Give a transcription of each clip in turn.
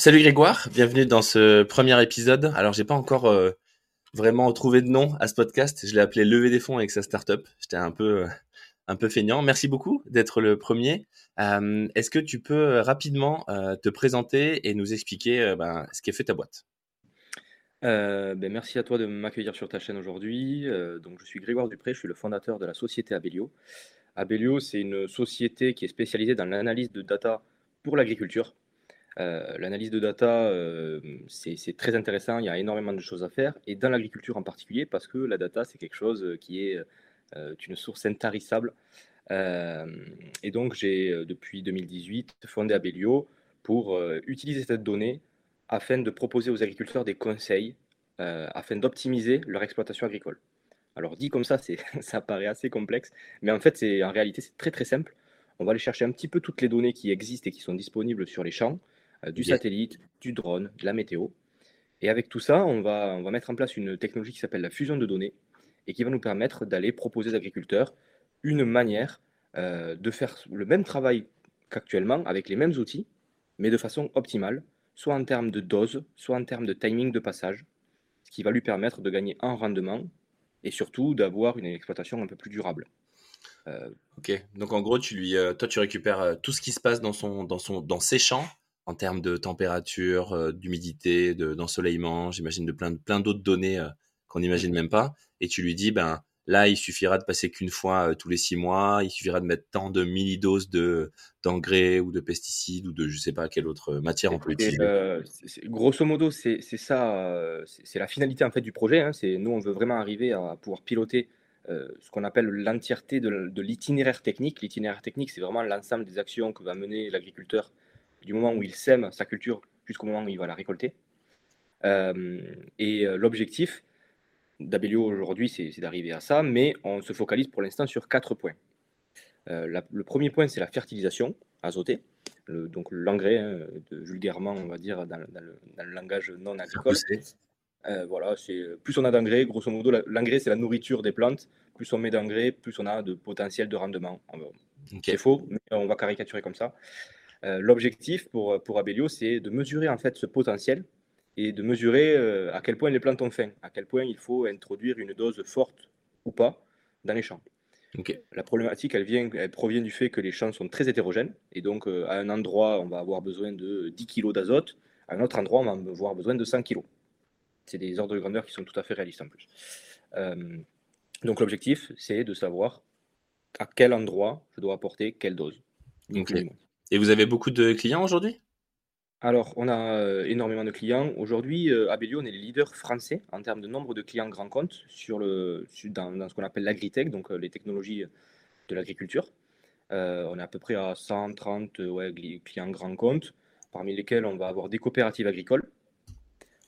salut Grégoire, bienvenue dans ce premier épisode. Alors j'ai pas encore euh, vraiment trouvé de nom à ce podcast, je l'ai appelé Lever des fonds avec sa startup. J'étais un peu euh, un peu feignant. Merci beaucoup d'être le premier. Euh, Est-ce que tu peux rapidement te présenter et nous expliquer ben, ce qu'est fait ta boîte? Ben, merci à toi de m'accueillir sur ta chaîne aujourd'hui. donc je suis Grégoire Dupré, je suis le fondateur de la société Abelio. Abelio, c'est une société qui est spécialisée dans l'analyse de data pour l'agriculture. Euh, l'analyse de data, euh, c'est très intéressant, il y a énormément de choses à faire, et dans l'agriculture en particulier, parce que la data, c'est quelque chose qui est euh, une source intarissable. et donc, j'ai, depuis 2018, fondé Abelio pour utiliser cette donnée afin de proposer aux agriculteurs des conseils, afin d'optimiser leur exploitation agricole. Alors, dit comme ça, ça paraît assez complexe, mais en fait, en réalité, c'est très très simple. On va aller chercher un petit peu toutes les données qui existent et qui sont disponibles sur les champs, euh, du satellite, du drone, de la météo. Et avec tout ça, on va, on va mettre en place une technologie qui s'appelle la fusion de données et qui va nous permettre d'aller proposer aux agriculteurs une manière euh, de faire le même travail qu'actuellement avec les mêmes outils, mais de façon optimale, soit en termes de dose, soit en termes de timing de passage, ce qui va lui permettre de gagner en rendement et surtout d'avoir une exploitation un peu plus durable. Euh, ok, donc en gros, tu lui, toi, tu récupères tout ce qui se passe dans, son, dans, son, dans ses champs en termes de température, euh, d'humidité, d'ensoleillement, j'imagine de plein, plein d'autres données euh, qu'on n'imagine même pas. Et tu lui dis, ben là, il suffira de passer qu'une fois euh, tous les six mois, il suffira de mettre tant de millidoses de d'engrais ou de pesticides ou de je sais pas quelle autre matière on peut utiliser. grosso modo, c'est ça, c'est la finalité en fait du projet. Hein. C'est nous, on veut vraiment arriver à pouvoir piloter ce qu'on appelle l'entièreté de, de l'itinéraire technique. L'itinéraire technique, c'est vraiment l'ensemble des actions que va mener l'agriculteur du moment où il sème sa culture jusqu'au moment où il va la récolter. Euh, et euh, l'objectif d'Abelio aujourd'hui, c'est d'arriver à ça, mais on se focalise pour l'instant sur quatre points. Euh, le premier point, c'est la fertilisation azotée, donc l'engrais, hein, vulgairement, on va dire, dans, le, langage non agricole. voilà, c'est plus on a d'engrais, grosso modo, l'engrais c'est la nourriture des plantes. Plus on met d'engrais, plus on a de potentiel de rendement. C'est faux, mais on va caricaturer comme ça. Euh, l'objectif pour, pour Abelio, c'est de mesurer en fait ce potentiel et de mesurer euh, à quel point les plantes ont faim, à quel point il faut introduire une dose forte ou pas dans les champs. La problématique, elle, vient, elle provient du fait que les champs sont très hétérogènes. Et donc, euh, à un endroit, on va avoir besoin de 10 kg d'azote. À un autre endroit, on va avoir besoin de 100 kg. C'est des ordres de grandeur qui sont tout à fait réalistes en plus. donc, l'objectif, c'est de savoir à quel endroit je dois apporter quelle dose. Et vous avez beaucoup de clients aujourd'hui? Alors, on a euh, énormément de clients. Aujourd'hui, euh, Abelio, on est les leaders français en termes de nombre de clients grands comptes sur le, dans, ce qu'on appelle l'agritech, donc euh, les technologies de l'agriculture. on est à peu près à 130 ouais, clients grands comptes, parmi lesquels on va avoir des coopératives agricoles,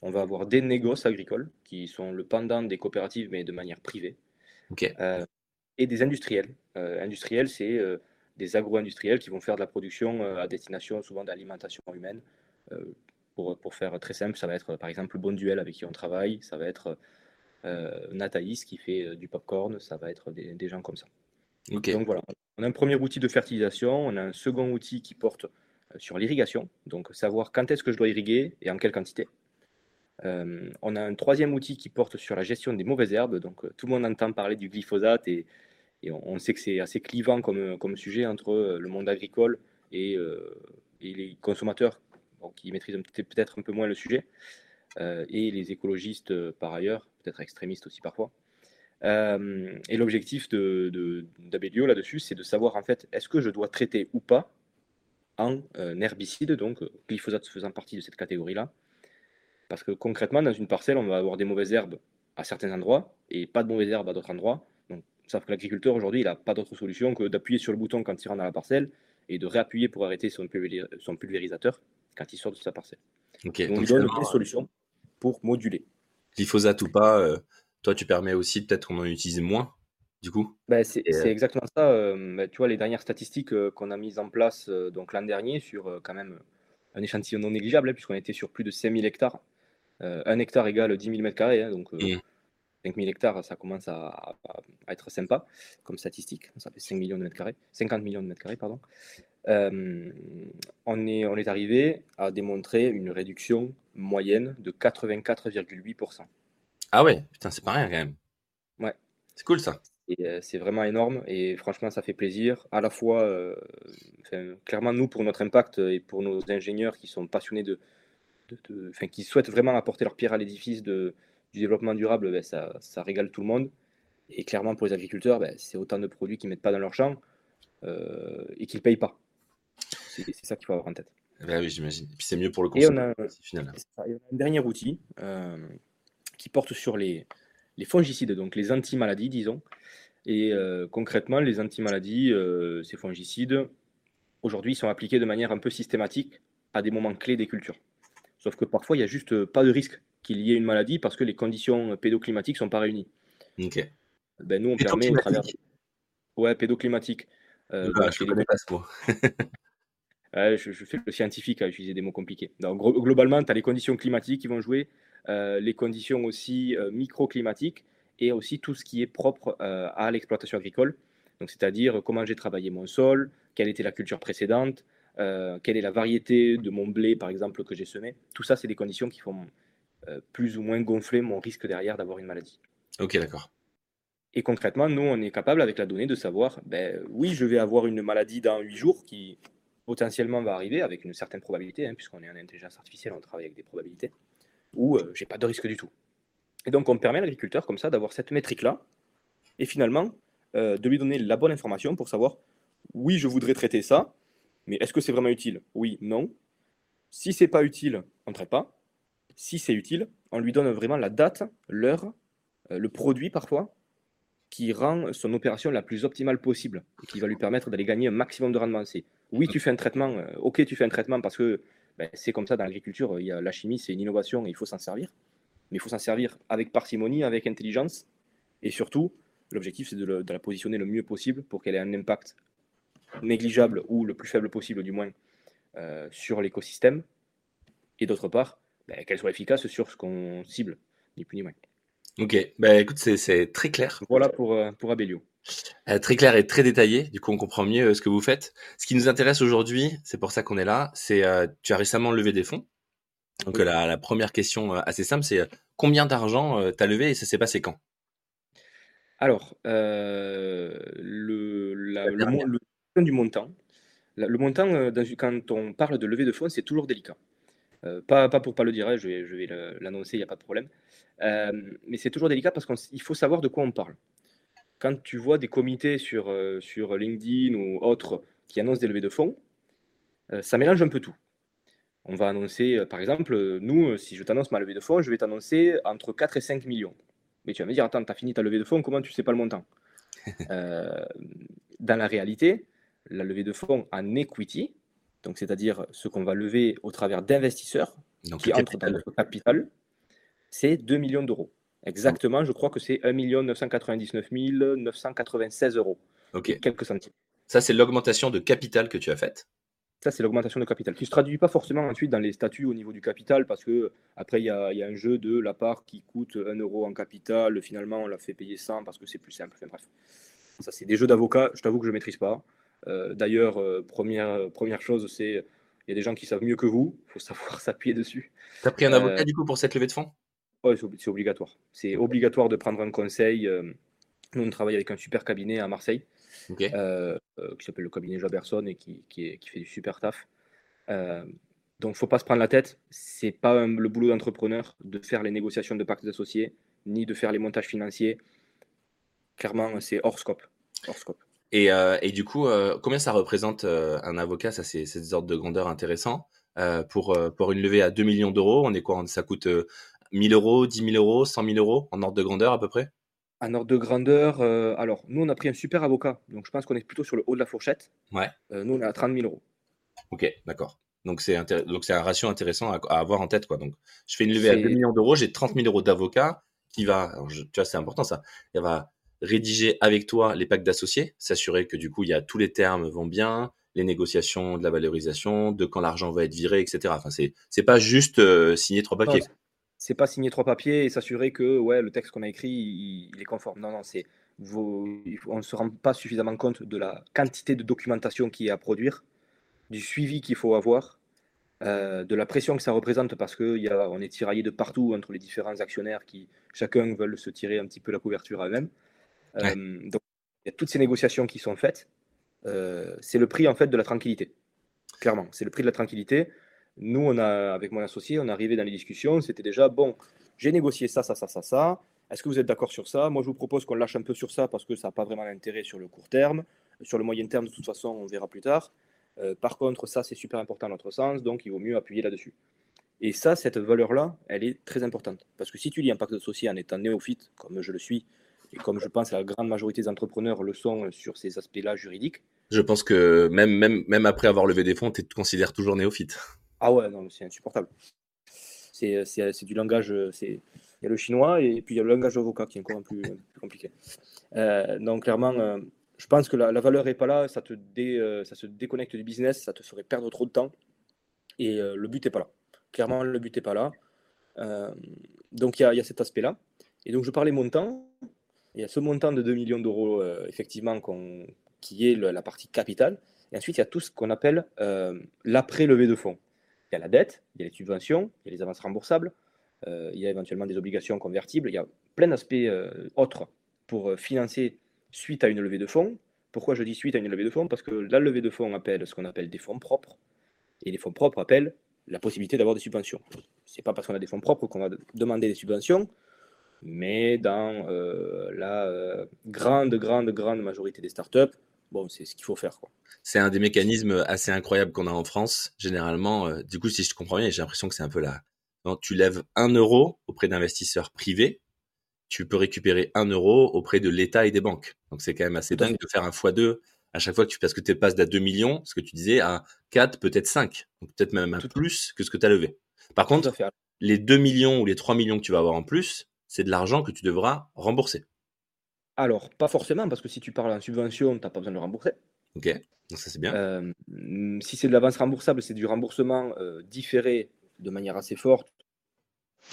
on va avoir des négoces agricoles, qui sont le pendant des coopératives, mais de manière privée, et des industriels. industriels, c'est des agro-industriels qui vont faire de la production euh, à destination souvent d'alimentation humaine. Euh, pour, pour, faire très simple, ça va être par exemple Bon Duel avec qui on travaille, ça va être euh, Nathaïs qui fait du popcorn, ça va être des, gens comme ça. Donc voilà, on a un premier outil de fertilisation, on a un second outil qui porte sur l'irrigation, donc savoir quand est-ce que je dois irriguer et en quelle quantité. on a un troisième outil qui porte sur la gestion des mauvaises herbes, donc tout le monde entend parler du glyphosate et, et on, sait que c'est assez clivant comme, comme sujet entre euh, le monde agricole et, euh, les consommateurs qui maîtrisent peut-être un peu moins le sujet, euh, et les écologistes par ailleurs, peut-être extrémistes aussi parfois. et l'objectif d'Abelio de, là-dessus, c'est de savoir en fait, est-ce que je dois traiter ou pas en herbicide, donc glyphosate faisant partie de cette catégorie-là. Parce que concrètement, dans une parcelle, on va avoir des mauvaises herbes à certains endroits et pas de mauvaises herbes à d'autres endroits. Sauf que l'agriculteur, aujourd'hui, il n'a pas d'autre solution que d'appuyer sur le bouton quand il rentre dans la parcelle et de réappuyer pour arrêter son, pulvérisateur quand il sort de sa parcelle. Donc, il donne une solution pour moduler. Glyphosate ou pas, euh, toi, tu permets aussi peut-être qu'on en utilise moins, du coup? Ben, C'est euh, exactement ça. Euh, ben, tu vois, les dernières statistiques qu'on a mises en place donc l'an dernier sur quand même un échantillon non négligeable, hein, puisqu'on était sur plus de 5000 hectares. un hectare égale 10 000 m2, donc mmh. 5000 hectares, ça commence à, être sympa comme statistique. Ça fait 5 millions de mètres carrés, 50 millions de mètres carrés, pardon. Euh, on, est, on est arrivé à démontrer une réduction moyenne de 84,8%. Ah ouais, putain, c'est pas rien quand même. Ouais. C'est cool ça. Euh, c'est vraiment énorme et franchement, ça fait plaisir. À la fois, euh, clairement, nous, pour notre impact et pour nos ingénieurs qui sont passionnés de, de, qui souhaitent vraiment apporter leur pierre à l'édifice de, du développement durable, ben, ça, ça, régale tout le monde. Et clairement, pour les agriculteurs, ben, c'est autant de produits qu'ils ne mettent pas dans leur champ euh, et qu'ils ne payent pas. C'est ça qu'il faut avoir en tête. Ben oui, j'imagine. Et puis c'est mieux pour le consommateur. Et on a, un dernier outil euh, qui porte sur les, les fongicides, donc les anti-maladies, disons. Et euh, concrètement, les anti-maladies, ces fongicides, aujourd'hui, sont appliqués de manière un peu systématique à des moments clés des cultures. Sauf que parfois, il n'y a juste pas de risque qu'il y ait une maladie parce que les conditions pédoclimatiques ne sont pas réunies. Ok. Ben, nous, on permet au travers. Ouais, pédoclimatique. Euh, bah, je ne connais pas ce mot. je, fais le scientifique à utiliser des mots compliqués. Donc, globalement, tu as les conditions climatiques qui vont jouer, euh, les conditions aussi euh, microclimatiques et aussi tout ce qui est propre à l'exploitation agricole. Donc, c'est-à-dire comment j'ai travaillé mon sol, quelle était la culture précédente, quelle est la variété de mon blé, par exemple, que j'ai semé. Tout ça, c'est des conditions qui font plus ou moins gonfler mon risque derrière d'avoir une maladie. Ok, d'accord. Et concrètement, nous, on est capable avec la donnée de savoir, ben, oui, je vais avoir une maladie dans 8 jours qui potentiellement va arriver avec une certaine probabilité, hein, puisqu'on est en intelligence artificielle, on travaille avec des probabilités, ou je euh, j'ai pas de risque du tout. Et donc, on permet à l'agriculteur comme ça d'avoir cette métrique-là, et finalement, euh, de lui donner la bonne information pour savoir, oui, je voudrais traiter ça, mais est-ce que c'est vraiment utile? Oui, non. Si c'est pas utile, on ne traite pas si c'est utile, on lui donne vraiment la date, l'heure, euh, le produit parfois, qui rend son opération la plus optimale possible et qui va lui permettre d'aller gagner un maximum de rendement. C'est oui, tu fais un traitement, euh, ok, tu fais un traitement parce que ben, c'est comme ça dans l'agriculture, il y a la chimie, c'est une innovation et il faut s'en servir. Mais il faut s'en servir avec parcimonie, avec intelligence et surtout, l'objectif c'est de, la positionner le mieux possible pour qu'elle ait un impact négligeable ou le plus faible possible du moins euh, sur l'écosystème. Et d'autre part, ben, qu'elle soit efficace sur ce qu'on cible, ni plus ni moins. Ok, bah, écoute, c'est très clair. Voilà pour, euh, pour Abelio. Euh, très clair et très détaillé, du coup on comprend mieux euh, ce que vous faites. Ce qui nous intéresse aujourd'hui, c'est pour ça qu'on est là, c'est tu as récemment levé des fonds. Donc la, première question assez simple, c'est combien d'argent tu as levé et ça s'est passé quand? Alors, le, la, le, du montant, le montant, quand on parle de levée de fonds, c'est toujours délicat. Euh, pas, pas pour pas le dire, hein, je vais, je vais l'annoncer, il n'y a pas de problème. Euh, mais c'est toujours délicat parce qu'il faut savoir de quoi on parle. Quand tu vois des comités sur, euh, sur LinkedIn ou autres qui annoncent des levées de fonds, ça mélange un peu tout. On va annoncer, par exemple, nous, si je t'annonce ma levée de fonds, je vais t'annoncer entre 4 et 5 millions. Mais tu vas me dire, attends, tu as fini ta levée de fonds, comment tu sais pas le montant? Dans la réalité, la levée de fonds en equity, donc c'est-à-dire ce qu'on va lever au travers d'investisseurs qui entrent dans notre capital, c'est 2 millions d'euros. Exactement, je crois que c'est 1 999 996 euros. Ok. Quelques centimes. Ça, c'est l'augmentation de capital que tu as faite. Ça, c'est l'augmentation de capital, qui ne se traduit pas forcément ensuite dans les statuts au niveau du capital, parce que après, il y, a, un jeu de la part qui coûte 1 euro en capital, finalement, on l'a fait payer 100 parce que c'est plus simple. Enfin, bref. Ça, c'est des jeux d'avocats, je t'avoue que je ne maîtrise pas. Euh, d'ailleurs, euh, première, première chose, c'est il y a des gens qui savent mieux que vous, il faut savoir s'appuyer dessus. Tu as pris un avocat euh, du coup pour cette levée de fonds? Oui, c'est obligatoire. C'est obligatoire de prendre un conseil. Nous, on travaille avec un super cabinet à Marseille qui s'appelle le cabinet Jaberson et qui, qui, fait du super taf. donc, il ne faut pas se prendre la tête. Ce n'est pas le boulot d'entrepreneur de faire les négociations de pactes associés, ni de faire les montages financiers. Clairement, c'est hors scope. Hors scope. Euh, et, du coup, euh, combien ça représente euh, un avocat Ça, c'est des ordres de grandeur intéressants. pour, pour une levée à 2 millions d'euros, on est quoi Ça coûte 1000 euros, 10 000 euros, 100 000 euros en ordre de grandeur à peu près? En ordre de grandeur, alors nous, on a pris un super avocat. Donc je pense qu'on est plutôt sur le haut de la fourchette. Ouais. nous, on est à 30 000 euros. Ok, d'accord. Donc c'est donc c'est un ratio intéressant à, avoir en tête quoi. Donc je fais une levée à 2 millions d'euros, j'ai 30 000 euros d'avocat qui va, tu vois c'est important ça, il va rédiger avec toi les packs d'associés, s'assurer que du coup, il y a tous les termes vont bien, les négociations de la valorisation, de quand l'argent va être viré, etc. Enfin, c'est c'est pas juste euh, signer trois papiers. c'est pas signer trois papiers et s'assurer que ouais, le texte qu'on a écrit, il, est conforme. Non, non, c'est on ne se rend pas suffisamment compte de la quantité de documentation qui est à produire, du suivi qu'il faut avoir, euh, de la pression que ça représente parce qu'on est tiraillé de partout entre les différents actionnaires qui chacun veulent se tirer un petit peu la couverture à eux-mêmes. Euh, donc il y a toutes ces négociations qui sont faites. Euh, c'est le prix en fait de la tranquillité. Clairement, c'est le prix de la tranquillité. Nous, on a, avec mon associé, on est arrivé dans les discussions, c'était déjà, bon, j'ai négocié ça, ça, ça, ça, ça. Est-ce que vous êtes d'accord sur ça? Moi, je vous propose qu'on lâche un peu sur ça parce que ça n'a pas vraiment d'intérêt sur le court terme. Sur le moyen terme, de toute façon, on verra plus tard. Euh, par contre, ça, c'est super important à notre sens, donc il vaut mieux appuyer là-dessus. Et ça, cette valeur-là, elle est très importante. Parce que si tu lis un pacte associé en étant néophyte, comme je le suis, et comme je pense que la grande majorité des entrepreneurs le sont sur ces aspects-là juridiques. Je pense que même, même, même après avoir levé des fonds, tu te considères toujours néophyte. Ah ouais, non, c'est insupportable. C'est du langage, il y a le chinois et puis il y a le langage avocat qui est encore un plus, plus compliqué. Euh, donc clairement, euh, je pense que la, valeur n'est pas là, ça te, dé, euh, ça se déconnecte du business, ça te ferait perdre trop de temps et le but n'est pas là. Clairement, le but n'est pas là. donc il y, y, a cet aspect-là. Et donc je parlais montant. Il y a ce montant de 2 millions d'euros, effectivement, qui est la partie capitale. Et ensuite, il y a tout ce qu'on appelle l'après-levée de fonds. Il y a la dette, il y a les subventions, il y a les avances remboursables, euh, il y a éventuellement des obligations convertibles, il y a plein d'aspects euh, autres pour euh, financer suite à une levée de fonds. Pourquoi je dis suite à une levée de fonds? Parce que la levée de fonds appelle ce qu'on appelle des fonds propres, et les fonds propres appellent la possibilité d'avoir des subventions. Ce n'est pas parce qu'on a des fonds propres qu'on va demander des subventions, mais dans la grande, grande, grande majorité des startups, bon, c'est ce qu'il faut faire. C'est un des mécanismes assez incroyables qu'on a en France. Généralement, euh, du coup, si je te comprends bien, j'ai l'impression que c'est un peu là. tu lèves un euro auprès d'investisseurs privés, tu peux récupérer un euro auprès de l'État et des banques. Donc c'est quand même assez dingue de faire un x2 à chaque fois que tu, parce que tu passes d'à 2 millions, ce que tu disais, à 4, peut-être 5, donc peut-être même un peu plus que ce que tu as levé. Par contre, les 2 millions ou les 3 millions que tu vas avoir en plus, c'est de l'argent que tu devras rembourser. Alors, pas forcément, parce que si tu parles en subvention, tu n'as pas besoin de rembourser. Ok, donc ça c'est bien. Euh, si c'est de l'avance remboursable, c'est du remboursement euh, différé de manière assez forte,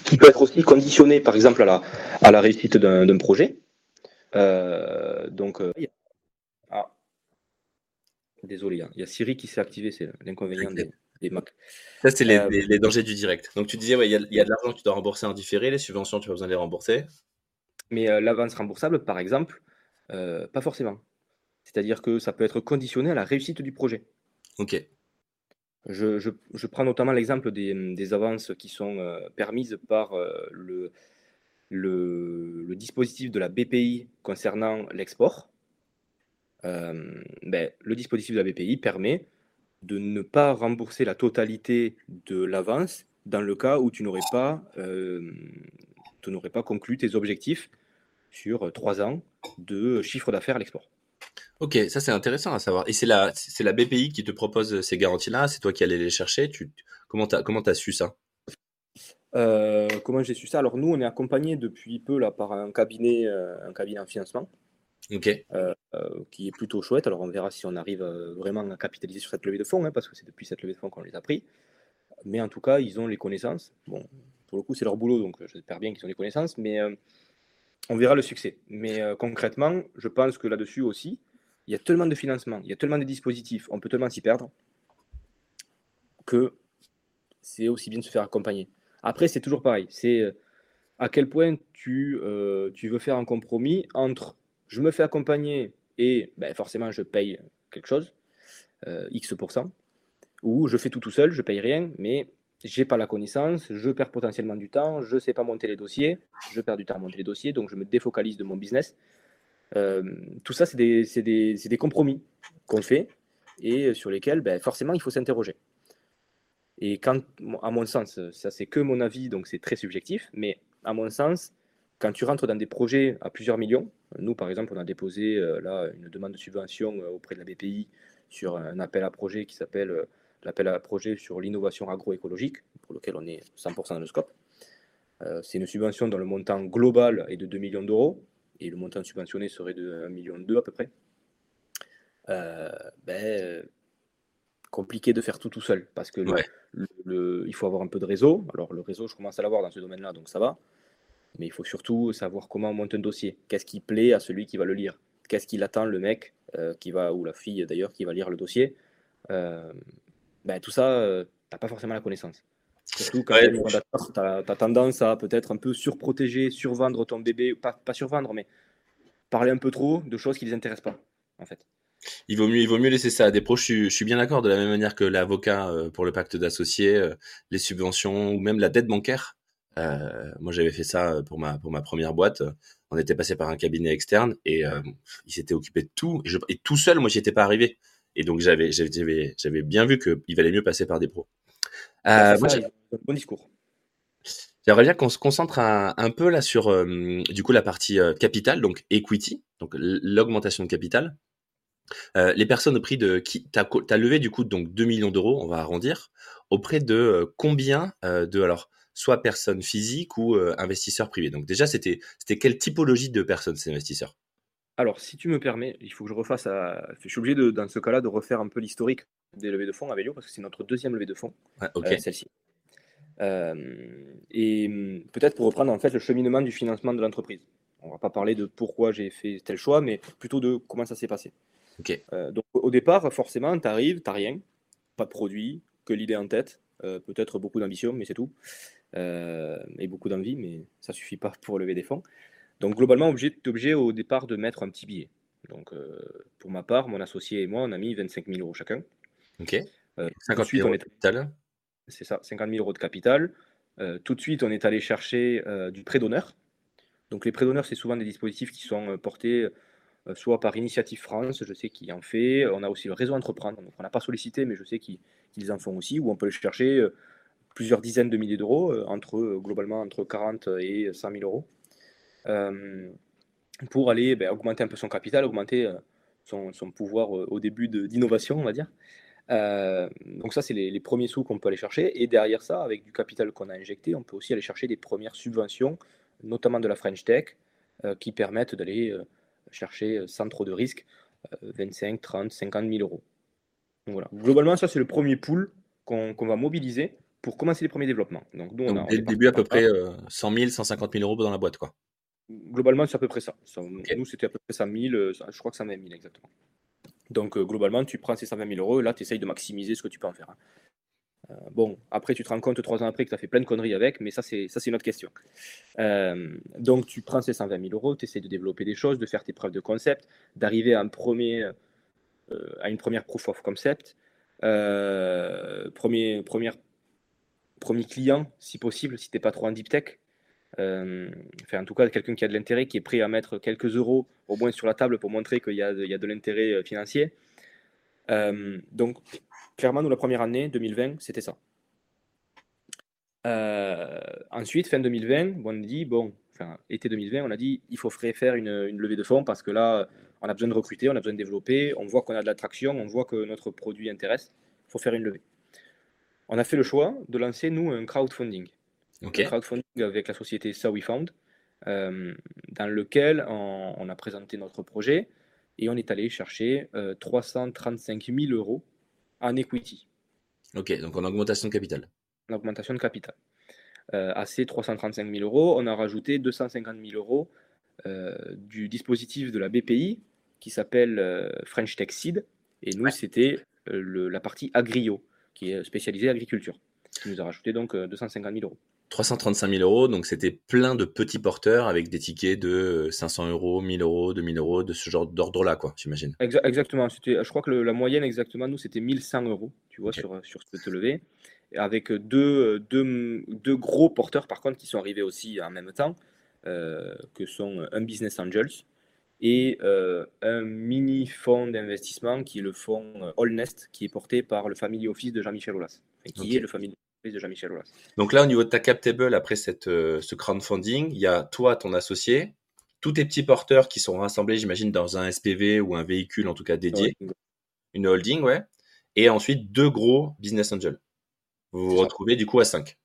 qui peut être aussi conditionné, par exemple, à la, à la réussite d'un projet. Euh, donc, ah. désolé, hein. il y a Siri qui s'est activé, c'est l'inconvénient des, des. Ça, c'est les, dangers du direct. Donc, tu disais, il y, y, a de l'argent que tu dois rembourser en différé, les subventions, tu pas besoin de les rembourser. Mais euh, l'avance remboursable, par exemple, euh, pas forcément. C'est-à-dire que ça peut être conditionné à la réussite du projet. Ok. Je, prends notamment l'exemple des, avances qui sont euh, permises par le, le, dispositif de la BPI concernant l'export. Ben, le dispositif de la BPI permet de ne pas rembourser la totalité de l'avance dans le cas où tu n'aurais pas, tu n'aurais pas conclu tes objectifs sur euh, trois ans de chiffre d'affaires à l'export. Ok, ça c'est intéressant à savoir. Et c'est la, c'est la BPI qui te propose ces garanties-là? C'est toi qui allais les chercher? Tu, Comment tu as, comment as su ça? Euh, Comment j'ai su ça? Alors nous, on est accompagné depuis peu là, par un cabinet, euh, un cabinet en financement. Ok. qui est plutôt chouette. Alors on verra si on arrive vraiment à capitaliser sur cette levée de fonds, hein, parce que c'est depuis cette levée de fonds qu'on les a pris. Mais en tout cas, ils ont les connaissances. Bon, pour le coup, c'est leur boulot, donc j'espère bien qu'ils ont les connaissances. Mais on verra le succès. Mais euh, concrètement, je pense que là-dessus aussi, il y a tellement de financement, il y a tellement de dispositifs, on peut tellement s'y perdre que c'est aussi bien de se faire accompagner. Après, c'est toujours pareil. C'est euh, à quel point tu, euh, tu veux faire un compromis entre je me fais accompagner et ben, forcément je paye quelque chose, X%, ou je fais tout tout seul, je paye rien, mais j'ai pas la connaissance, je perds potentiellement du temps, je sais pas monter les dossiers, je perds du temps à monter les dossiers, donc je me défocalise de mon business. Euh, tout ça, c'est des, des, des, compromis qu'on fait et sur lesquels ben, forcément il faut s'interroger. Et quand, à mon sens, ça c'est que mon avis, donc c'est très subjectif, mais à mon sens, quand tu rentres dans des projets à plusieurs millions, nous par exemple, on a déposé euh, là une demande de subvention euh, auprès de la BPI sur un appel à projet qui s'appelle l'appel à projet sur l'innovation agroécologique, pour lequel on est 100% dans le scope. Euh, c'est une subvention dont le montant global est de 2 millions d'euros, et le montant subventionné serait de 1,2 million à peu près. Euh, ben, compliqué de faire tout tout seul, parce que le, Le, il faut avoir un peu de réseau. Alors, le réseau, je commence à l'avoir dans ce domaine-là, donc ça va. Mais il faut surtout savoir comment on monte un dossier. Qu'est-ce qui plaît à celui qui va le lire? Qu'est-ce qu'il attend, le mec, euh, qui va, ou la fille d'ailleurs, qui va lire le dossier? Euh, ben, Tout ça, euh, tu n'as pas forcément la connaissance. Surtout quand tu as, tendance à peut-être un peu surprotéger, survendre ton bébé, pas, pas survendre, mais parler un peu trop de choses qui ne les intéressent pas, en fait. Il vaut mieux, il vaut mieux laisser ça à des pros. Je suis, bien d'accord. De la même manière que l'avocat euh, pour le pacte d'associés, les subventions ou même la dette bancaire. Euh, moi, j'avais fait ça pour ma pour ma première boîte. On était passé par un cabinet externe et il s'était occupé de tout. Et, tout seul, moi, j'y étais pas arrivé. Et donc, j'avais j'avais j'avais bien vu qu'il valait mieux passer par des pros. Euh, bon discours. J'aimerais bien qu'on se concentre un, peu là sur du coup la partie capital, donc equity, donc l'augmentation de capital. Euh, les personnes au prix de qui tu as, levé du coup donc 2 millions d'euros, on va arrondir, auprès de euh, combien euh, de alors soit personnes physiques ou investisseurs privés. Donc déjà c'était quelle typologie de personnes ces investisseurs? Alors si tu me permets, il faut que je refasse je suis obligé de, dans ce cas-là de refaire un peu l'historique des levées de fonds à Velio parce que c'est notre deuxième levée de fonds. celle-ci. et hum, peut-être pour reprendre en fait le cheminement du financement de l'entreprise. On va pas parler de pourquoi j'ai fait tel choix, mais plutôt de comment ça s'est passé. Euh, donc au départ, forcément, tu arrives, tu rien, pas de produit, que l'idée en tête, euh, peut-être beaucoup d'ambition, mais c'est tout. Euh, et beaucoup d'envie, mais ça suffit pas pour lever des fonds. Donc globalement, tu es obligé au départ de mettre un petit billet. Donc pour ma part, mon associé et moi, on a mis 25 000 euros chacun. Ok. 50 000 euros de capital? C'est ça, 50 000 euros de capital. tout de suite, on est allé chercher du prêt d'honneur. Donc les prêts d'honneur, c'est souvent des dispositifs qui sont portés euh, soit par Initiative France, je sais qu'il en fait. On a aussi le réseau Entreprendre, donc on n'a pas sollicité, mais je sais qu'ils en font aussi, où on peut aller chercher euh, plusieurs dizaines de milliers d'euros, euh, entre globalement entre 40 et 100 000 euros, pour aller ben, augmenter un peu son capital, augmenter son, pouvoir au début d'innovation, on va dire. donc ça, c'est les, premiers sous qu'on peut aller chercher. Et derrière ça, avec du capital qu'on a injecté, on peut aussi aller chercher des premières subventions, notamment de la French Tech, qui permettent d'aller chercher euh, sans trop de risques 25, 30, 50 000 euros. Donc voilà. Globalement, ça, c'est le premier pool qu'on va mobiliser pour commencer les premiers développements. Donc, nous, on a, dès le début, à peu près 100 000, 150 000 euros dans la boîte. quoi. Globalement, c'est à peu près ça. Nous, c'était à peu près 100 000, euh, je crois que 120 000 exactement. Donc, euh, globalement, tu prends ces 120 000 euros et là, tu essayes de maximiser ce que tu peux en faire. Hein. Euh, bon, après, tu te rends compte trois ans après que tu as fait plein de conneries avec, mais ça, c'est, ça, une autre question. Donc, tu prends ces 120 000 euros, tu essaies de développer des choses, de faire tes preuves de concept, d'arriver à, un premier, à une première proof of concept, premier, première, premier client, si possible, si tu n'es pas trop en deep tech. enfin, en tout cas, quelqu'un qui a de l'intérêt, qui est prêt à mettre quelques euros au moins sur la table pour montrer qu'il y a de, l'intérêt financier. donc, clairement, nous, la première année, 2020, c'était ça. Euh, ensuite, fin 2020, on dit, bon, enfin, été 2020, on a dit, il faut faire une, levée de fonds parce que là, on a besoin de recruter, on a besoin de développer, on voit qu'on a de l'attraction, on voit que notre produit intéresse, il faut faire une levée. On a fait le choix de lancer, nous, un crowdfunding. Un crowdfunding avec la société So We Found, euh, dans lequel on, a présenté notre projet et on est allé chercher 335 euh, 000 euros en equity. Ok, donc en augmentation de capital. En augmentation de capital. Euh, à ces 335 000 euros, on a rajouté 250 000 euros du dispositif de la BPI qui s'appelle French Tech Seed. Et nous, c'était la partie Agrio, qui est spécialisée agriculture, qui nous a rajouté donc 250 000 euros. 335 000 euros, donc c'était plein de petits porteurs avec des tickets de 500 euros, 1000 euros, 2000 euros, de ce genre d'ordre-là, quoi, j'imagine. exactement. Je crois que la moyenne, exactement, nous, c'était 1100 euros, tu vois, sur, sur cette levée. Avec deux, deux, deux, gros porteurs, par contre, qui sont arrivés aussi en même temps, euh, que sont un Business Angels et euh, un mini fonds d'investissement qui est le fonds Allnest, qui est porté par le Family Office de Jean-Michel Aulas, qui est le Family de Jean-Michel Donc là, au niveau de ta cap table, après cette, euh, ce crowdfunding, il y a toi, ton associé, tous tes petits porteurs qui sont rassemblés, j'imagine, dans un SPV ou un véhicule en tout cas dédié, une holding, ouais, et ensuite deux gros business angels. Vous vous retrouvez du coup à 5.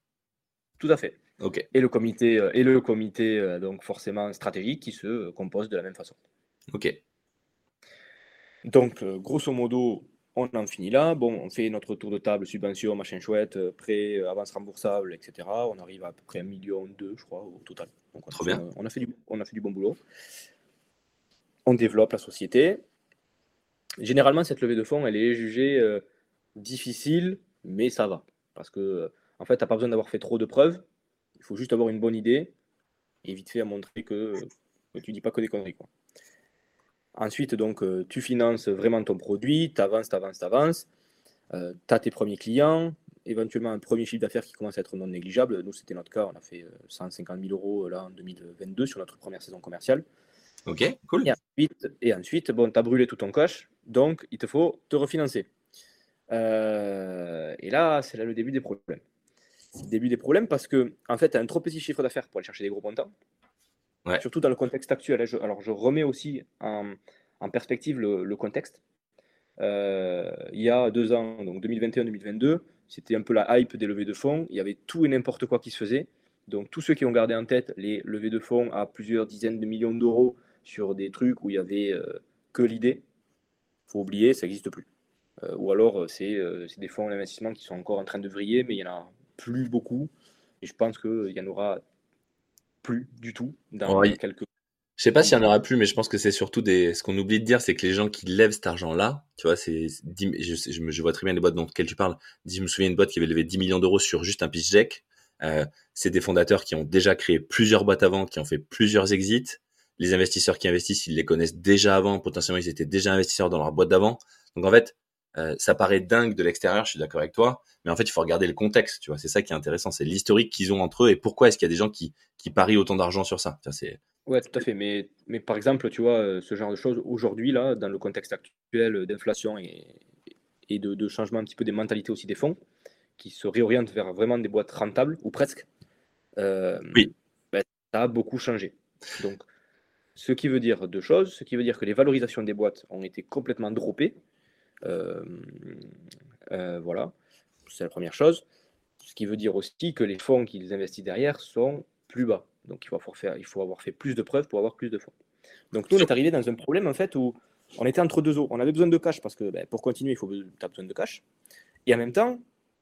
Tout à fait. Ok. Et le comité, euh, et le comité euh, donc forcément stratégique qui se compose de la même façon. Ok. Donc, grosso modo, on en finit là. Bon, on fait notre tour de table, subvention, machin chouette, euh, prêt, euh, avance remboursable, etc. On arrive à, peu près un million deux, je crois, au total. Donc, Trop bien. on, a fait du, on a fait du bon boulot. On développe la société. Généralement, cette levée de fonds, elle est jugée euh, difficile, mais ça va. Parce que, en fait, tu n'as pas besoin d'avoir fait trop de preuves. Il faut juste avoir une bonne idée et vite fait à montrer que, que tu dis pas que des conneries. Quoi. Ensuite, donc, euh, tu finances vraiment ton produit, tu avances, tu avances, tu avances. Euh, tu as tes premiers clients, éventuellement un premier chiffre d'affaires qui commence à être non négligeable. Nous, c'était notre cas, on a fait 150 euh, 000 euros là, en 2022 sur notre première saison commerciale. Ok, cool. Et ensuite, bon, tu as brûlé tout ton cash, donc il te faut te refinancer. et là, c'est là le début des problèmes. Le début des problèmes parce que, en fait, tu as un trop petit chiffre d'affaires pour aller chercher des gros montants. Surtout dans le contexte actuel. Hein. alors, je remets aussi en, perspective le, contexte. Euh, il y a deux ans, donc 2021-2022, c'était un peu la hype des levées de fonds. Il y avait tout et n'importe quoi qui se faisait. Donc, tous ceux qui ont gardé en tête les levées de fonds à plusieurs dizaines de millions d'euros sur des trucs où il y avait euh, que l'idée, faut oublier, ça n'existe plus. Euh, ou alors, c'est des fonds d'investissement qui sont encore en train de vriller, mais il n'y en a plus beaucoup. Et je pense qu'il y en aura plus du tout dans quelques. Je sais pas s'il y en aura plus, mais je pense que c'est surtout des. Ce qu'on oublie de dire, c'est que les gens qui lèvent cet argent-là, tu vois, c'est. Je, je, vois très bien les boîtes dont tu parles. Je me souviens d'une boîte qui avait levé 10 millions d'euros sur juste un pitch deck. Euh, c'est des fondateurs qui ont déjà créé plusieurs boîtes avant, qui ont fait plusieurs exits. Les investisseurs qui investissent, ils les connaissent déjà avant. Potentiellement, ils étaient déjà investisseurs dans leur boîte d'avant. Donc en fait, euh, ça paraît dingue de l'extérieur, je suis d'accord avec toi, mais en fait, il faut regarder le contexte, tu vois. C'est ça qui est intéressant, c'est l'historique qu'ils ont entre eux et pourquoi est-ce qu'il y a des gens qui, qui parient autant d'argent sur ça. c'est... Ouais, tout à fait. Mais, mais par exemple, tu vois, euh, ce genre de choses, aujourd'hui, là, dans le contexte actuel d'inflation et, et de, de, changement un petit peu des mentalités aussi des fonds, qui se réorientent vers vraiment des boîtes rentables, ou presque, euh, oui. Ben, ça a beaucoup changé. Donc, ce qui veut dire deux choses. Ce qui veut dire que les valorisations des boîtes ont été complètement droppées. Euh, euh, voilà, c'est la première chose. Ce qui veut dire aussi que les fonds qu'ils investissent derrière sont plus bas. Donc il faut, avoir fait, il faut avoir fait plus de preuves pour avoir plus de fonds. Donc nous, on est arrivé dans un problème en fait où on était entre deux eaux. On avait besoin de cash parce que ben, pour continuer, il faut as besoin de cash. Et en même temps,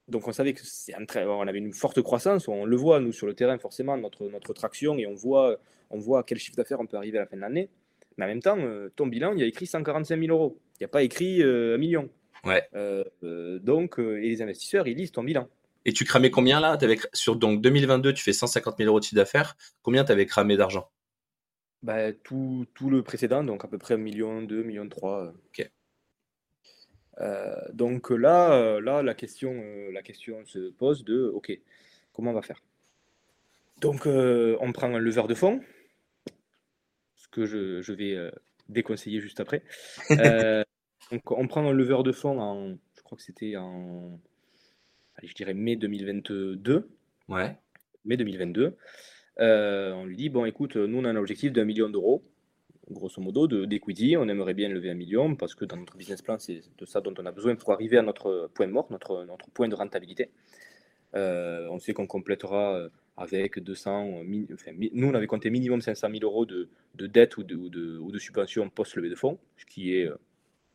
donc on savait que c'est on avait une forte croissance. On le voit nous sur le terrain forcément notre notre traction et on voit on voit quel chiffre d'affaires on peut arriver à la fin de l'année. Mais en même temps, euh, ton bilan, il y a écrit 145 000 euros. Il n'y a pas écrit euh, un million. Ouais. Euh, donc, et les investisseurs, ils lisent ton bilan. Et tu cramais combien là? Avais, Sur donc 2022, tu fais 150 000 euros de chiffre d'affaires. Combien tu avais cramé d'argent? Bah, tout, tout, le précédent, donc à peu près 1 million, 2 million, 3. Ok. donc là, là la, question, la question se pose de OK, comment on va faire? Donc, on prend un leveur de fonds que je, vais euh, déconseiller juste après. Euh, donc, on prend un leveur de fonds en, je crois que c'était en, allez, je dirais mai 2022. Ouais. Mai 2022. Euh, on lui dit bon, écoute, nous on a un objectif d'un million d'euros, grosso modo, d'equity. on aimerait bien lever un million parce que dans notre business plan, c'est de ça dont on a besoin pour arriver à notre point mort, notre, notre point de rentabilité. on sait qu'on complétera avec 200, enfin, nous on avait compté minimum 500 000 euros de, de dette ou de, ou de, ou de subvention post-levée de fonds, ce qui est, euh,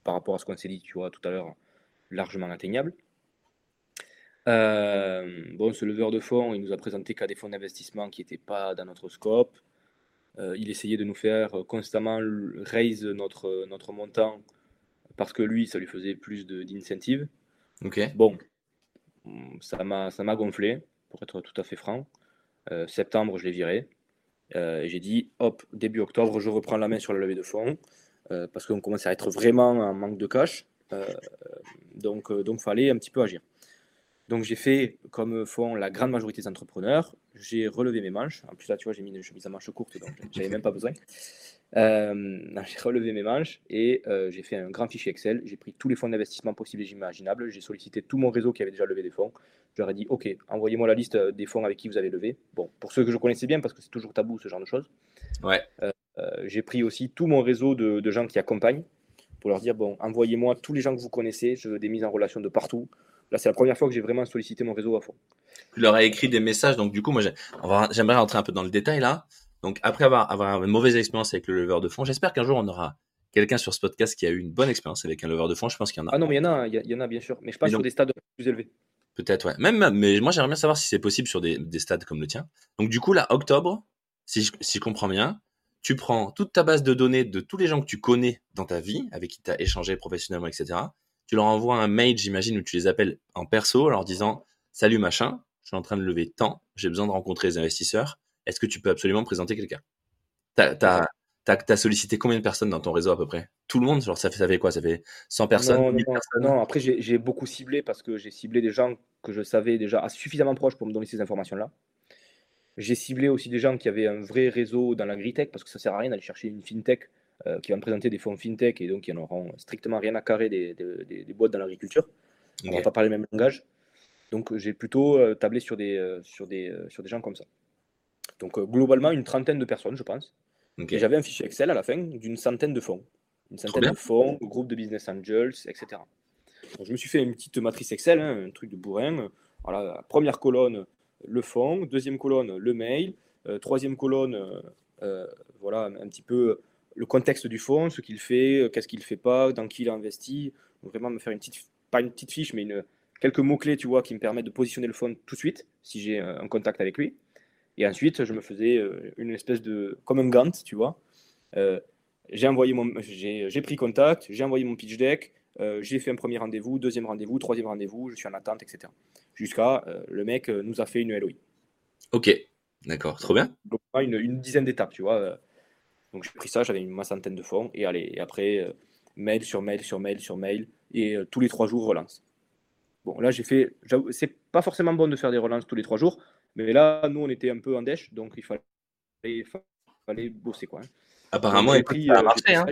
par rapport à ce qu'on s'est dit tu vois, tout à l'heure, largement atteignable. Euh, bon, ce leveur de fonds, il nous a présenté qu'à des fonds d'investissement qui n'étaient pas dans notre scope. Euh, il essayait de nous faire constamment raise notre, notre montant parce que lui, ça lui faisait plus d'incentives. Ok. Bon, ça m'a gonflé, pour être tout à fait franc. Euh, septembre, je l'ai viré. Euh, et j'ai dit, hop, début octobre, je reprends la main sur la levée de fonds euh, parce qu'on commence à être vraiment en manque de cash. donc, donc, fallait un petit peu agir. Donc, j'ai fait, comme font la grande majorité des entrepreneurs, j'ai relevé mes manches. En plus, là, tu vois, j'ai mis une chemise à manches courtes, donc j'avais même pas besoin. Euh, j'ai relevé mes manches et euh, j'ai fait un grand fichier Excel. J'ai pris tous les fonds d'investissement possibles et imaginables. J'ai sollicité tout mon réseau qui avait déjà levé des fonds. Je leur ai dit Ok, envoyez-moi la liste euh, des fonds avec qui vous avez levé. Bon, pour ceux que je connaissais bien, parce que c'est toujours tabou ce genre de choses. Ouais. j'ai pris aussi tout mon réseau de, de, gens qui accompagnent pour leur dire Bon, envoyez-moi tous les gens que vous connaissez. Je veux des mises en relation de partout. Là, c'est la première fois que j'ai vraiment sollicité mon réseau à fond. Tu leur as écrit des messages. Donc, du coup, moi, j'aimerais rentrer un peu dans le détail là. Donc après avoir, avoir une mauvaise expérience avec le leveur de fonds, j'espère qu'un jour on aura quelqu'un sur ce podcast qui a eu une bonne expérience avec un leveur de fonds Je pense qu'il y en a. Ah non, mais il y en a, il y, en a bien sûr. Mais je pense sur des stades plus élevés. Peut-être, ouais. Même, mais moi, j'aimerais bien savoir si c'est possible sur des, stades comme le tien. Donc, du coup, là, octobre, si je, si je comprends bien, tu prends toute ta base de données de tous les gens que tu connais dans ta vie, avec qui tu as échangé professionnellement, etc. Tu leur envoies un mail, j'imagine, où tu les appelles en perso, en leur disant Salut machin, je suis en train de lever tant, j'ai besoin de rencontrer les investisseurs. Est-ce que tu peux absolument présenter quelqu'un? T'as as, sollicité combien de personnes dans ton réseau à peu près? Tout le monde ça fait, ça fait quoi? Ça fait 100 personnes non, personnes? non après j'ai beaucoup ciblé parce que j'ai ciblé des gens que je savais déjà suffisamment proches pour me donner ces informations-là. J'ai ciblé aussi des gens qui avaient un vrai réseau dans l'agritech parce que ça sert à rien d'aller chercher une fintech euh, qui va me présenter des fonds fintech et donc qui n'auront strictement rien à carrer des, des, boîtes dans l'agriculture. On ne va pas parler le même langage. Donc j'ai plutôt euh, tablé sur des, euh, sur, des, sur des gens comme ça. Donc globalement, une trentaine de personnes, je pense. Et j'avais un fichier Excel à la fin d'une centaine de fonds. Une centaine de fonds, groupe de business angels, etc. je me suis fait une petite matrice Excel, hein, un truc de bourrin. Voilà, première colonne, le fond, deuxième colonne, le mail, euh, troisième colonne, euh, euh, voilà, un petit peu le contexte du fonds, ce qu'il fait, qu'est-ce qu'il ne fait pas, dans qui il a investi. vraiment me faire une petite, pas une petite fiche, mais une, quelques mots-clés, tu vois, qui me permettent de positionner le fonds tout de suite, si j'ai un contact avec lui. Et ensuite, je me faisais une espèce de, comme un Gantt, tu vois. j'ai envoyé mon, j'ai pris contact, j'ai envoyé mon pitch deck, j'ai fait un premier rendez-vous, deuxième rendez-vous, troisième rendez-vous, je suis en attente, etc jusqu'à euh, le mec euh, nous a fait une LOI. Ok, d'accord, trop bien. Donc, une, une dizaine d'étapes, tu vois. Euh. Donc j'ai pris ça, j'avais une centaine de fonds, et allez, et après, mail sur mail sur mail sur mail, et tous les trois jours, relance. Bon, là, j'ai fait. C'est pas forcément bon de faire des relances tous les trois jours, mais là, nous, on était un peu en dèche, donc il fallait, il fallait bosser, quoi. Hein. Apparemment, et puis, ça a marché, hein.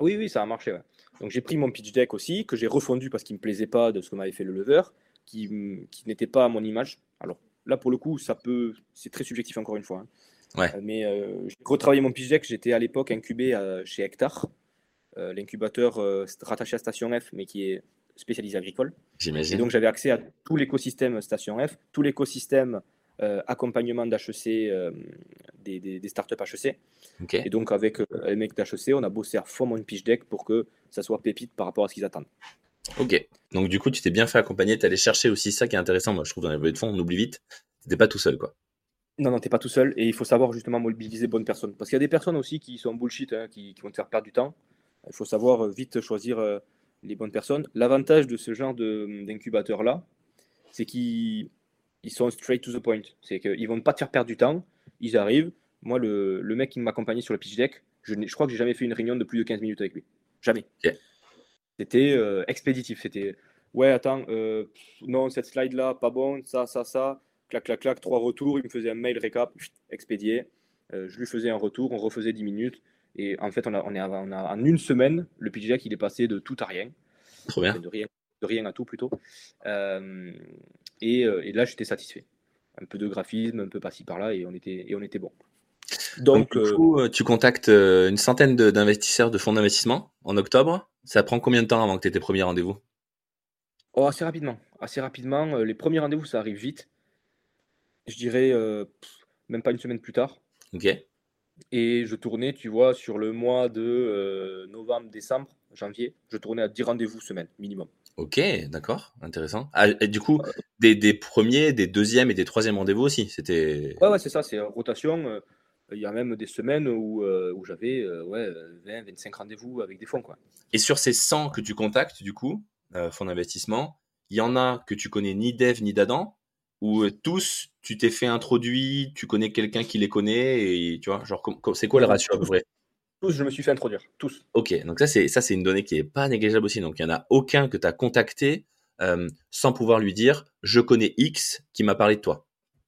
Oui, oui, ça a marché, ouais. Donc j'ai pris mon pitch deck aussi, que j'ai refondu parce qu'il ne me plaisait pas de ce que m'avait fait le lever qui, qui n'était pas à mon image. Alors là, pour le coup, ça peut, c'est très subjectif encore une fois. Hein. Ouais. Euh, mais euh, j'ai retravaillé mon pitch deck. J'étais à l'époque incubé euh, chez Hectare, l'incubateur rattaché à Station F, mais qui est spécialisé agricole. J'imagine. Et donc j'avais accès à tout l'écosystème Station F, tout l'écosystème accompagnement d'HEC, des, des, des, startups HEC. Et donc avec les mecs d'HEC, on a bossé à fond mon pitch deck pour que ça soit pépite par rapport à ce qu'ils attendent. Ok. Donc, du coup, tu t'es bien fait accompagner. Tu allé chercher aussi ça qui est intéressant. Moi, je trouve dans les levées de fonds, on oublie vite. Tu pas tout seul, quoi. Non, non, t'es pas tout seul. Et il faut savoir justement mobiliser bonnes personnes. Parce qu'il y a des personnes aussi qui sont bullshit, hein, qui, vont te faire perdre du temps. Il faut savoir euh, vite choisir euh, les bonnes personnes. L'avantage de ce genre d'incubateur-là, c'est qu'ils sont straight to the point. C'est qu'ils vont pas te faire perdre du temps. Ils arrivent. Moi, le, mec qui m'accompagnait sur le pitch deck, je, je crois que j'ai jamais fait une réunion de plus de 15 minutes avec lui. Jamais. C'était euh, expéditif. C'était ouais, attends, euh, non, cette slide-là, pas bon, ça, ça, ça, clac, clac, clac, trois retours. Il me faisait un mail récap, expédié. Euh, je lui faisais un retour, on refaisait 10 minutes. Et en fait, on a, on est, on a, en une semaine, le deck, il est passé de tout à rien. Trop bien. De rien, de rien à tout plutôt. Et, et, là, j'étais satisfait. Un peu de graphisme, un peu par-ci par-là, et on était, et on était bon. Donc, du coup, tu contactes une centaine d'investisseurs de fonds d'investissement en octobre. Ça prend combien de temps avant que tu aies tes premiers rendez-vous? Oh, Assez rapidement. Assez rapidement. Euh, les premiers rendez-vous, ça arrive vite. Je dirais euh, même pas une semaine plus tard. Ok. Et je tournais, tu vois, sur le mois de euh, novembre, décembre, janvier, je tournais à 10 rendez-vous semaine minimum. Ok, d'accord, intéressant. Ah, et du coup, des, premiers, des deuxièmes et des troisièmes rendez-vous aussi, c'était. Ouais, ouais, c'est ça, c'est rotation il y a même des semaines où, euh, où j'avais euh, ouais, 20, 25 rendez-vous avec des fonds. Quoi. Et sur ces 100 que tu contactes, du coup, euh, fonds d'investissement, il y en a que tu connais ni Dev ni d'Adam, ou tous, tu t'es fait introduire, tu connais quelqu'un qui les connaît, et tu vois, genre, c'est quoi le ratio à peu près? Tous, je me suis fait introduire, tous. Ok, donc ça, c'est, ça, c'est une donnée qui n'est pas négligeable aussi. Donc, il n'y en a aucun que tu as contacté sans pouvoir lui dire, je connais X qui m'a parlé de toi.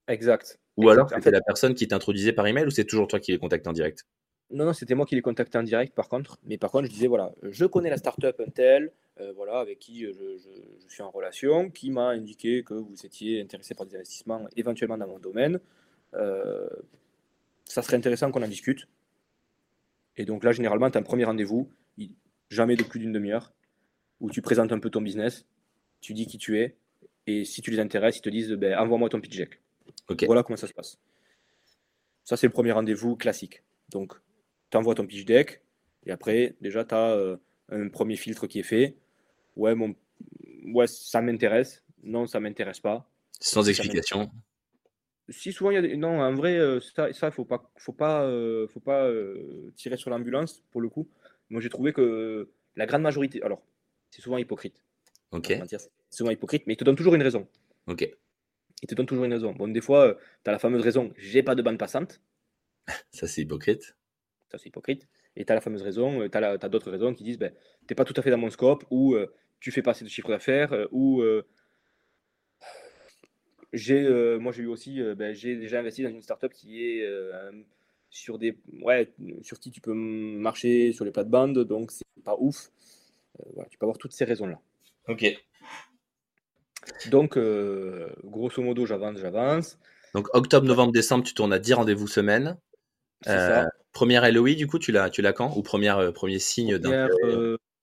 Exact. Ou alors c'était la personne qui t'introduisait par email ou c'est toujours toi qui les contactes en direct? Non, non, c'était moi qui les contactais en direct par contre. Mais par contre, je disais voilà, je connais la startup Intel, euh, voilà, avec qui je, suis en relation, qui m'a indiqué que vous étiez intéressé par des investissements éventuellement dans mon domaine. Euh, ça serait intéressant qu'on en discute. Et donc là, généralement, tu as un premier rendez-vous, jamais de plus d'une demi-heure, où tu présentes un peu ton business, tu dis qui tu es, et si tu les intéresses, ils te disent ben, envoie-moi ton pitch deck. Voilà comment ça se passe. Ça, c'est le premier rendez-vous classique. Donc, envoies ton pitch deck, Et après, déjà, tu as un premier filtre qui est fait. Ouais, mon... ouais ça m'intéresse. Non, ça m'intéresse pas. Sans explication. Si souvent il y a des... non en vrai ça il faut pas faut pas faut pas tirer sur l'ambulance pour le coup. Moi j'ai trouvé que la grande majorité alors c'est souvent hypocrite. OK. C'est souvent hypocrite mais il te donne toujours une raison. OK. Il te donne toujours une raison. Bon, des fois, tu as la fameuse raison j'ai pas de bande passante. Ça, c'est hypocrite. Ça, c'est hypocrite. Et tu as la fameuse raison, tu as, d'autres raisons qui disent ben, tu n'es pas tout à fait dans mon scope, ou tu fais pas assez de chiffre d'affaires, ou j'ai, moi j'ai eu aussi, ben, j'ai déjà investi dans une startup qui est sur des, ouais, sur qui tu peux marcher sur les plates-bandes, donc c'est pas ouf. voilà, tu peux avoir toutes ces raisons-là. Ok. Donc, grosso modo, j'avance, j'avance. Donc, octobre, novembre, décembre, tu tournes à 10 rendez-vous semaine. Euh, première LOI, du coup, tu l'as, tu l'as quand? Ou première, premier signe d'un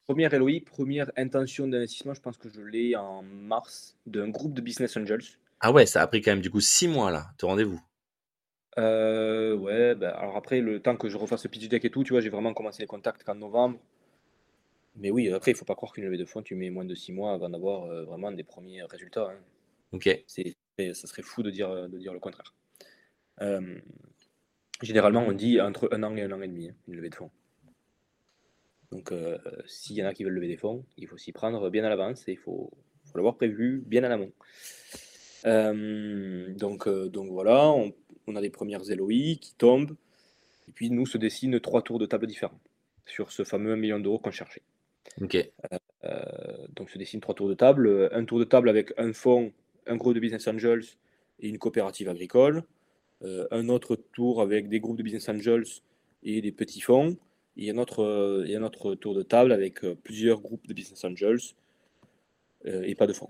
Première LOI, première intention d'investissement, je pense que je l'ai en mars d'un groupe de business angels. Ah ouais, ça a pris quand même du coup six mois là, te rendez-vous. Euh, ouais, bah, alors après, le temps que je refasse le pitch deck et tout, tu vois, j'ai vraiment commencé les contacts qu'en novembre. Mais oui, après, il faut pas croire qu'une levée de fonds, tu mets moins de six mois avant d'avoir euh, vraiment des premiers résultats. Hein. Ok. C'est, ça serait fou de dire, de dire le contraire. Euh, généralement, on dit entre un an et un an et demi, hein, une levée de fonds. Donc, s'il y en a qui veulent lever des fonds, il faut s'y prendre bien à l'avance et il faut, faut l'avoir prévu bien en amont. Euh, donc, euh, donc voilà, on, on, a les premières LOI qui tombent. Et puis nous se dessinent trois tours de table différents sur ce fameux 1 million d'euros qu'on cherchait. Ok. Euh, donc se dessinent trois tours de table. Un tour de table avec un fonds, un groupe de business angels et une coopérative agricole. Un autre tour avec des groupes de business angels et des petits fonds. Et un autre, et un autre tour de table avec plusieurs groupes de business angels et pas de fonds.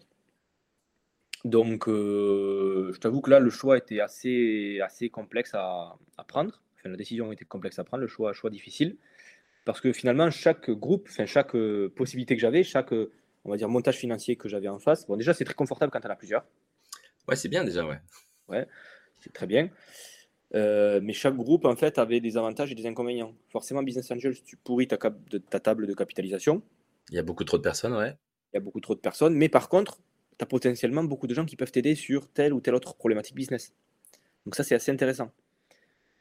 Donc, euh, je t'avoue que là, le choix était assez, assez complexe à, prendre. Enfin, la décision était complexe à prendre, le choix, choix difficile. Parce que finalement, chaque groupe, enfin, chaque euh, possibilité que j'avais, chaque, euh, on va dire, montage financier que j'avais en face, bon, déjà, c'est très confortable quand on a plusieurs. Ouais, c'est bien déjà, ouais. Ouais, c'est très bien. mais chaque groupe, en fait, avait des avantages et des inconvénients. Forcément, Business Angels, tu pourris ta, ta table de capitalisation. Il y a beaucoup trop de personnes, ouais. Il y a beaucoup trop de personnes. Mais par contre, tu as potentiellement beaucoup de gens qui peuvent t'aider sur telle ou telle autre problématique business. Donc ça, c'est assez intéressant.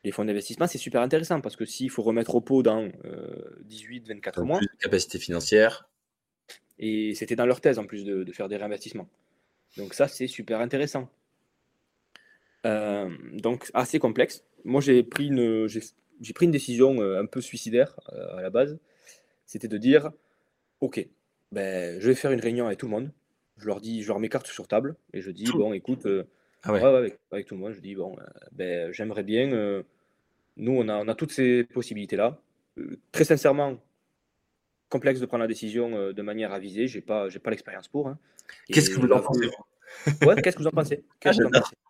Les fonds d'investissement, c'est super intéressant parce que s'il faut remettre au pot dans 18, 24 mois. Plus de capacité financière. Et c'était dans leur thèse en plus de, faire des réinvestissements. Donc ça, c'est super intéressant. Euh, donc assez complexe. Moi, j'ai pris une, j'ai, pris une décision euh, un peu suicidaire euh, à la base. C'était de dire, ok, ben, je vais faire une réunion avec tout le monde je leur dis, je leur mets carte sur table et je dis, bon, écoute, euh, ah avec, tout le monde, je dis, bon, ben, j'aimerais bien, nous, on a, on a toutes ces possibilités-là. très sincèrement, complexe de prendre la décision de manière avisée, j'ai pas, j'ai pas l'expérience pour. Hein. Qu'est-ce que vous en pensez Ouais, qu'est-ce que vous en pensez,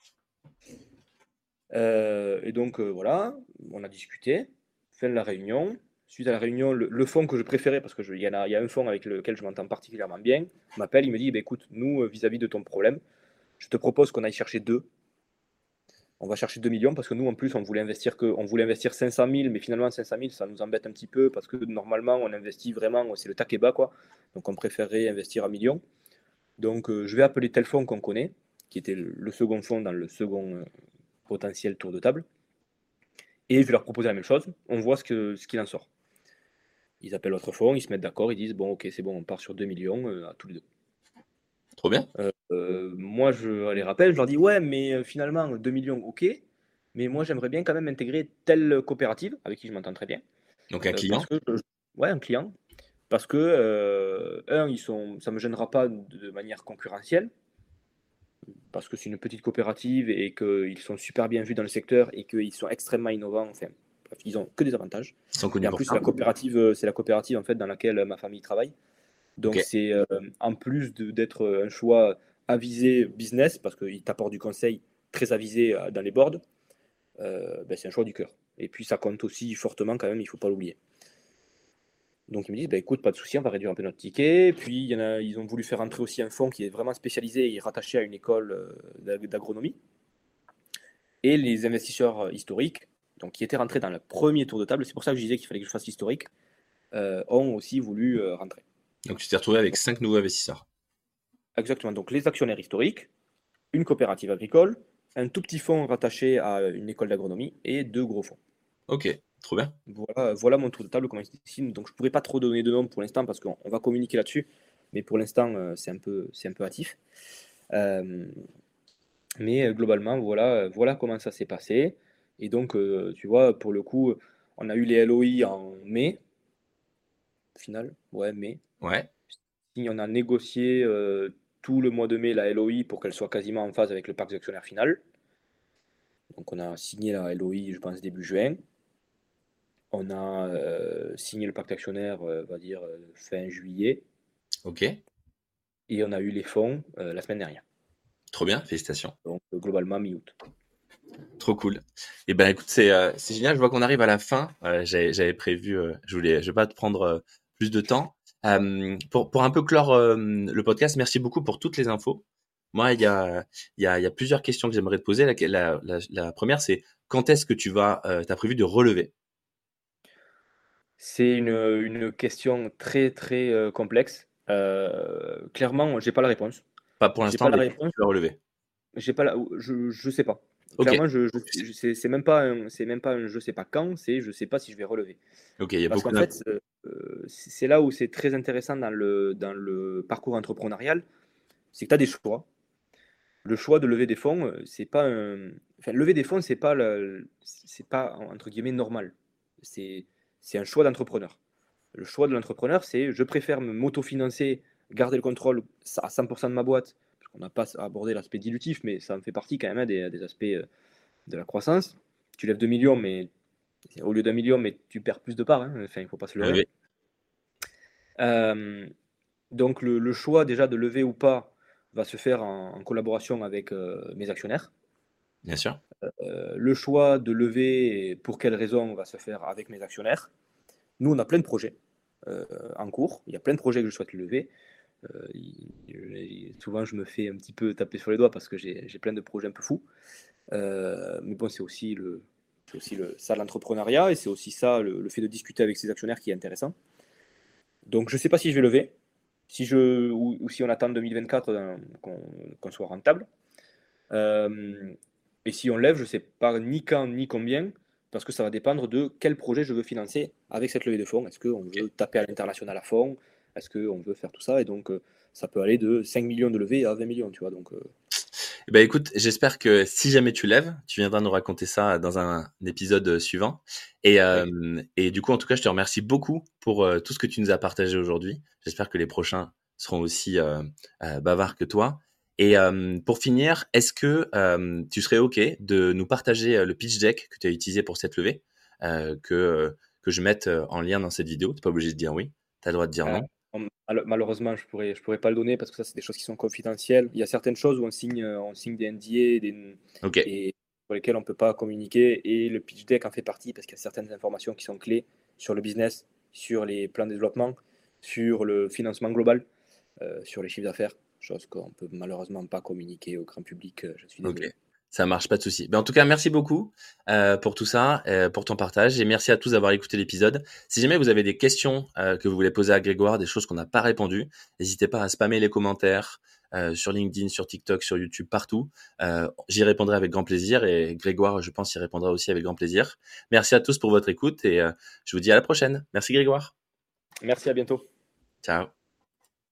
Et donc, voilà, on a discuté, fin de la réunion suite à la réunion, le, fonds que je préférais, parce qu'il y, a, y a un fonds avec lequel je m'entends particulièrement bien, m'appelle, il me dit, bah, écoute, nous, euh, vis-à-vis de ton problème, je te propose qu'on aille chercher deux. On va chercher 2 millions parce que nous, en plus, on voulait investir que, on voulait investir 500 000, mais finalement, 500 000, ça nous embête un petit peu parce que normalement, on investit vraiment, c'est le taquet bas, quoi. Donc, on préférerait investir un million. Donc, euh, je vais appeler tel fonds qu'on connaît, qui était le, second fonds dans le second euh, potentiel tour de table. Et je vais leur proposer la même chose. On voit ce qu'il ce qu'il en sort. Ils appellent l'autre fonds, ils se mettent d'accord, ils disent bon, ok, c'est bon, on part sur 2 millions euh, à tous les deux. Trop bien. Euh, euh, moi, je les rappelle, je leur dis ouais, mais finalement, 2 millions, ok, mais moi, j'aimerais bien quand même intégrer telle coopérative avec qui je m'entends très bien. Donc un client Ouais, un client. Parce que, un, ils sont, ça ne me gênera pas de manière concurrentielle, parce que c'est une petite coopérative et qu'ils sont super bien vus dans le secteur et qu'ils sont extrêmement innovants. Enfin, ils ont que des avantages. et en plus, la coopérative, euh, c'est la coopérative en fait dans laquelle euh, ma famille travaille. Donc c'est euh, en plus d'être un choix avisé business parce qu'il t'apporte du conseil très avisé dans les boards, ben, c'est un choix du cœur. Et puis ça compte aussi fortement quand même, il faut pas l'oublier. Donc ils me disent, bah, écoute, pas de souci, on va réduire un peu notre ticket. Puis il y en a, ils ont voulu faire entrer aussi un fonds qui est vraiment spécialisé et rattaché à une école d'agronomie. Et les investisseurs historiques donc qui était rentré dans le premier tour de table. C'est pour ça que je disais qu'il fallait que je fasse historique. ont aussi voulu rentrer. Donc tu t'es retrouvé avec cinq nouveaux investisseurs. Exactement. Donc les actionnaires historiques, une coopérative agricole, un tout petit fonds rattaché à une école d'agronomie et deux gros fonds. Ok, trop bien. Voilà, voilà mon tour de table, comment il Donc je ne pourrais pas trop donner de nom pour l'instant parce qu'on va communiquer là-dessus, mais pour l'instant euh, c'est un, peu, un peu hâtif. Euh, mais euh, globalement, voilà, voilà comment ça s'est passé. Et donc, tu vois, pour le coup, on a eu les LOI en mai. Final, ouais, mai. Ouais. On a négocié tout le mois de mai la LOI pour qu'elle soit quasiment en phase avec le parc d'actionnaires final. Donc on a signé la LOI, je pense, début juin. On a euh, signé le pacte actionnaire, euh, on va dire, euh, fin juillet. Ok. Et on a eu les fonds la semaine dernière. Trop bien, félicitations. Donc globalement mi-août. Trop cool. Et eh ben écoute, c'est génial. Je vois qu'on arrive à la fin. J'avais prévu, je voulais, je vais pas te prendre plus de temps. pour, pour un peu clore le podcast, merci beaucoup pour toutes les infos. Moi, il y a, y, a, y a plusieurs questions que j'aimerais te poser. La, la, la, première, c'est quand est-ce que tu vas, euh, as prévu de relever? C'est une, une, question très très euh, complexe. Euh, clairement, j'ai pas la réponse. Pas pour l'instant, mais tu vas relever. J'ai pas la, je, je sais pas. Clairement, je, je c'est même pas, c'est même pas, je sais pas quand, c'est je sais pas si je vais relever. Ok, il y a Parce qu'en fait, euh, c'est là où c'est très intéressant dans le dans le parcours entrepreneurial, c'est que tu as des choix le choix de lever des fonds, euh, c'est pas un... enfin, lever des fonds, c'est pas c'est pas entre guillemets normal. C'est c'est un choix d'entrepreneur. Le choix de l'entrepreneur, c'est je préfère me m'autofinancer, garder le contrôle à 100% de ma boîte, parce qu'on n'a pas abordé l'aspect dilutif, mais ça en fait partie quand même hein, des, aspects euh, de la croissance. Tu lèves 2 millions, mais au lieu d'un million, mais tu perds plus de parts. Hein. Enfin, il faut pas se lever. Euh, donc le, le, choix déjà de lever ou pas va se faire en, collaboration avec euh, mes actionnaires. Bien sûr. Euh, le choix de lever, pour quelles raisons, va se faire avec mes actionnaires. Nous, on a plein de projets euh, en cours. Il y a plein de projets que je souhaite lever. souvent, je me fais un petit peu taper sur les doigts parce que j'ai plein de projets un peu fous. mais bon, c'est aussi, le, aussi ça l'entrepreneuriat et c'est aussi ça le, fait de discuter avec ses actionnaires qui est intéressant. Donc, je ne sais pas si je vais lever si je, ou, si on attend 2024 euh, qu'on soit rentable. Euh, et si on lève, je ne sais pas ni quand ni combien, parce que ça va dépendre de quel projet je veux financer avec cette levée de fonds. Est-ce qu'on veut taper à l'international à fond? Est-ce qu'on veut faire tout ça? Et donc, euh, ça peut aller de 5 millions de levée à 20 millions, tu vois. Donc, eh ben écoute, j'espère que si jamais tu lèves, tu viendras nous raconter ça dans un, épisode suivant. Et, euh, et, du coup, en tout cas, je te remercie beaucoup pour euh, tout ce que tu nous as partagé aujourd'hui. J'espère que les prochains seront aussi euh, bavards que toi. Et pour finir, est-ce que tu serais OK de nous partager le pitch deck que tu as utilisé pour cette levée, que, que je mette en lien dans cette vidéo? Tu n'es pas obligé de dire oui, tu as le droit de dire non. Malheureusement, je pourrais, je pourrais pas le donner parce que ça, c'est des choses qui sont confidentielles. Il y a certaines choses où on signe, euh, on signe des NDA des, et pour lesquelles on peut pas communiquer. Et le pitch deck en fait partie parce qu'il y a certaines informations qui sont clés sur le business, sur les plans de développement, sur le financement global, euh, sur les chiffres d'affaires, chose qu'on peut malheureusement pas communiquer au grand public. Euh, je suis désolé. Ça marche, pas de souci. Ben, en tout cas, merci beaucoup euh, pour tout ça, euh, pour ton partage, et merci à tous d'avoir écouté l'épisode. Si jamais vous avez des questions euh, que vous voulez poser à Grégoire, des choses qu'on n'a pas répondu, n'hésitez pas à spammer les commentaires sur LinkedIn, sur TikTok, sur YouTube, partout. J'y répondrai avec grand plaisir, et Grégoire, je pense, y répondra aussi avec grand plaisir. Merci à tous pour votre écoute, et je vous dis à la prochaine. Merci Grégoire. Merci, à bientôt. Ciao.